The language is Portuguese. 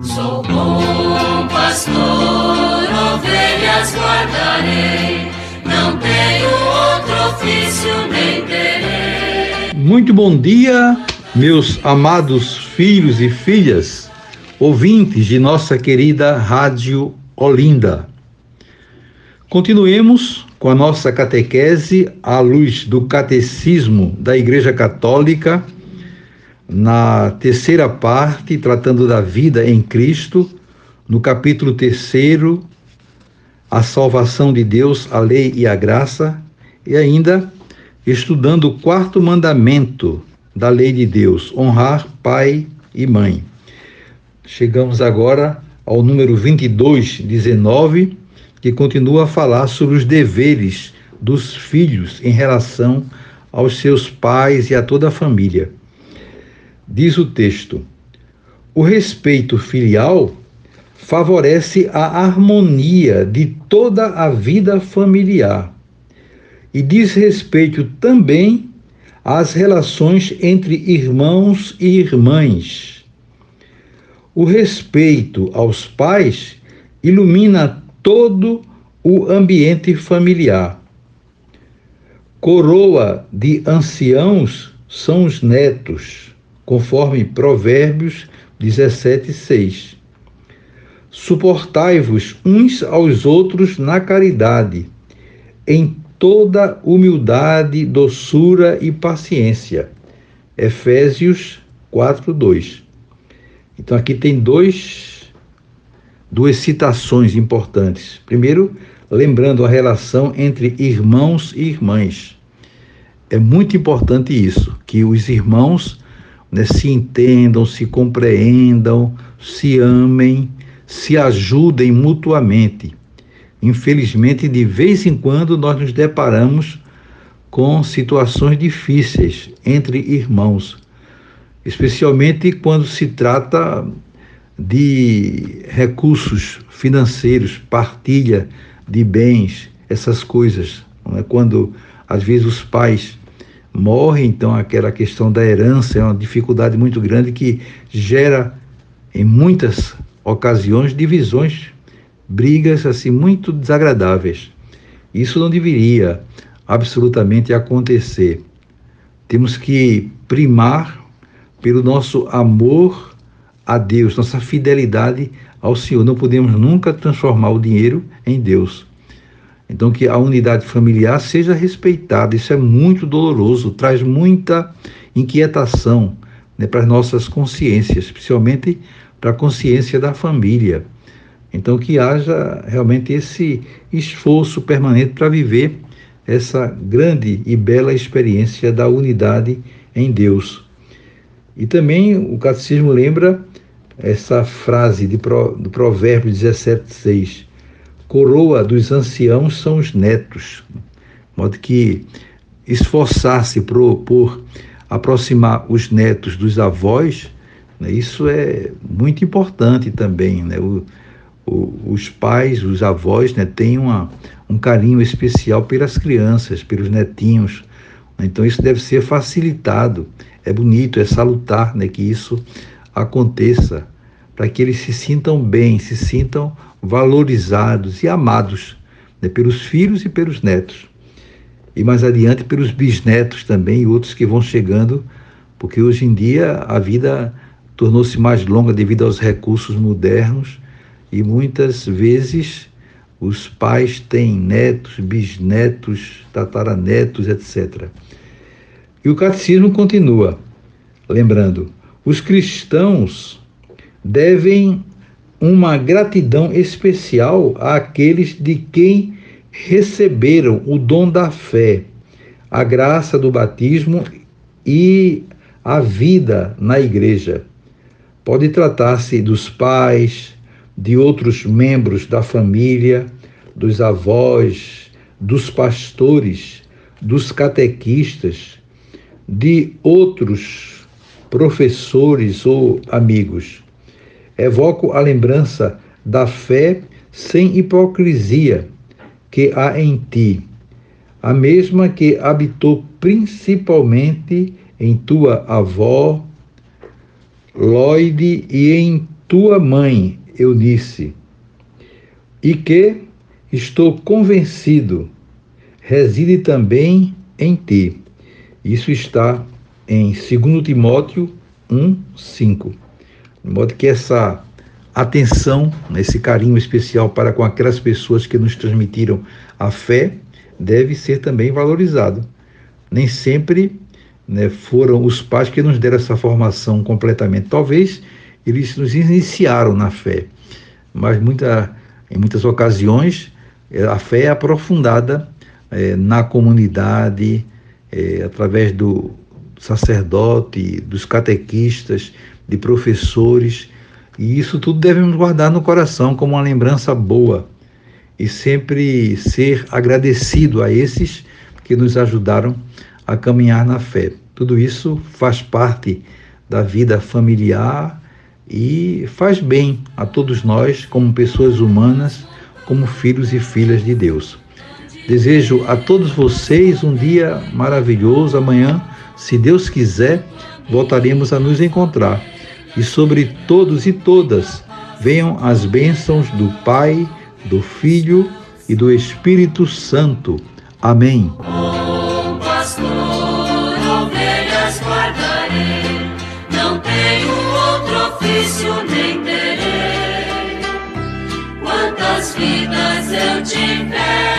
Sou bom pastor, ovelhas guardarei, não tenho outro ofício nem terei. Muito bom dia, meus amados filhos e filhas, ouvintes de nossa querida Rádio Olinda. Continuemos com a nossa catequese à luz do Catecismo da Igreja Católica na terceira parte, tratando da vida em Cristo, no capítulo terceiro, a salvação de Deus, a lei e a graça, e ainda estudando o quarto mandamento da lei de Deus, honrar pai e mãe. Chegamos agora ao número 22, 19, que continua a falar sobre os deveres dos filhos em relação aos seus pais e a toda a família. Diz o texto: o respeito filial favorece a harmonia de toda a vida familiar e diz respeito também às relações entre irmãos e irmãs. O respeito aos pais ilumina todo o ambiente familiar. Coroa de anciãos são os netos conforme Provérbios 17, 6. Suportai-vos uns aos outros na caridade, em toda humildade, doçura e paciência. Efésios 4, 2. Então aqui tem dois, duas citações importantes. Primeiro, lembrando a relação entre irmãos e irmãs. É muito importante isso, que os irmãos né, se entendam, se compreendam, se amem, se ajudem mutuamente. Infelizmente, de vez em quando, nós nos deparamos com situações difíceis entre irmãos, especialmente quando se trata de recursos financeiros, partilha de bens, essas coisas. É? Quando às vezes os pais morre, então aquela questão da herança é uma dificuldade muito grande que gera em muitas ocasiões divisões, brigas assim muito desagradáveis. Isso não deveria absolutamente acontecer. Temos que primar pelo nosso amor a Deus, nossa fidelidade ao Senhor. Não podemos nunca transformar o dinheiro em Deus. Então, que a unidade familiar seja respeitada. Isso é muito doloroso, traz muita inquietação né, para as nossas consciências, principalmente para a consciência da família. Então, que haja realmente esse esforço permanente para viver essa grande e bela experiência da unidade em Deus. E também o Catecismo lembra essa frase de, do Provérbio 17, 6 coroa dos anciãos são os netos, de modo que esforçar-se por, aproximar os netos dos avós, né, isso é muito importante também. Né? O, o, os pais, os avós, né, têm uma, um carinho especial pelas crianças, pelos netinhos. Então isso deve ser facilitado. É bonito, é salutar né, que isso aconteça, para que eles se sintam bem, se sintam valorizados e amados né, pelos filhos e pelos netos. E mais adiante pelos bisnetos também e outros que vão chegando, porque hoje em dia a vida tornou-se mais longa devido aos recursos modernos e muitas vezes os pais têm netos, bisnetos, tataranetos, etc. E o catecismo continua, lembrando: os cristãos devem uma gratidão especial àqueles de quem receberam o dom da fé, a graça do batismo e a vida na igreja. Pode tratar-se dos pais, de outros membros da família, dos avós, dos pastores, dos catequistas, de outros professores ou amigos evoco a lembrança da fé sem hipocrisia que há em ti, a mesma que habitou principalmente em tua avó, Lloyd, e em tua mãe, Eunice, e que estou convencido reside também em ti. Isso está em 2 Timóteo 1, 5. De modo que essa atenção, esse carinho especial para com aquelas pessoas que nos transmitiram a fé, deve ser também valorizado. Nem sempre né, foram os pais que nos deram essa formação completamente. Talvez eles nos iniciaram na fé, mas muita, em muitas ocasiões eh, a fé é aprofundada é, na comunidade, é, através do sacerdote, dos catequistas, de professores, e isso tudo devemos guardar no coração como uma lembrança boa e sempre ser agradecido a esses que nos ajudaram a caminhar na fé. Tudo isso faz parte da vida familiar e faz bem a todos nós, como pessoas humanas, como filhos e filhas de Deus. Desejo a todos vocês um dia maravilhoso. Amanhã, se Deus quiser, voltaremos a nos encontrar e sobre todos e todas venham as bênçãos do Pai, do Filho e do Espírito Santo. Amém. Pastor, ovelhas guardarei, não tenho outro ofício nem. Quantas vidas eu tiver.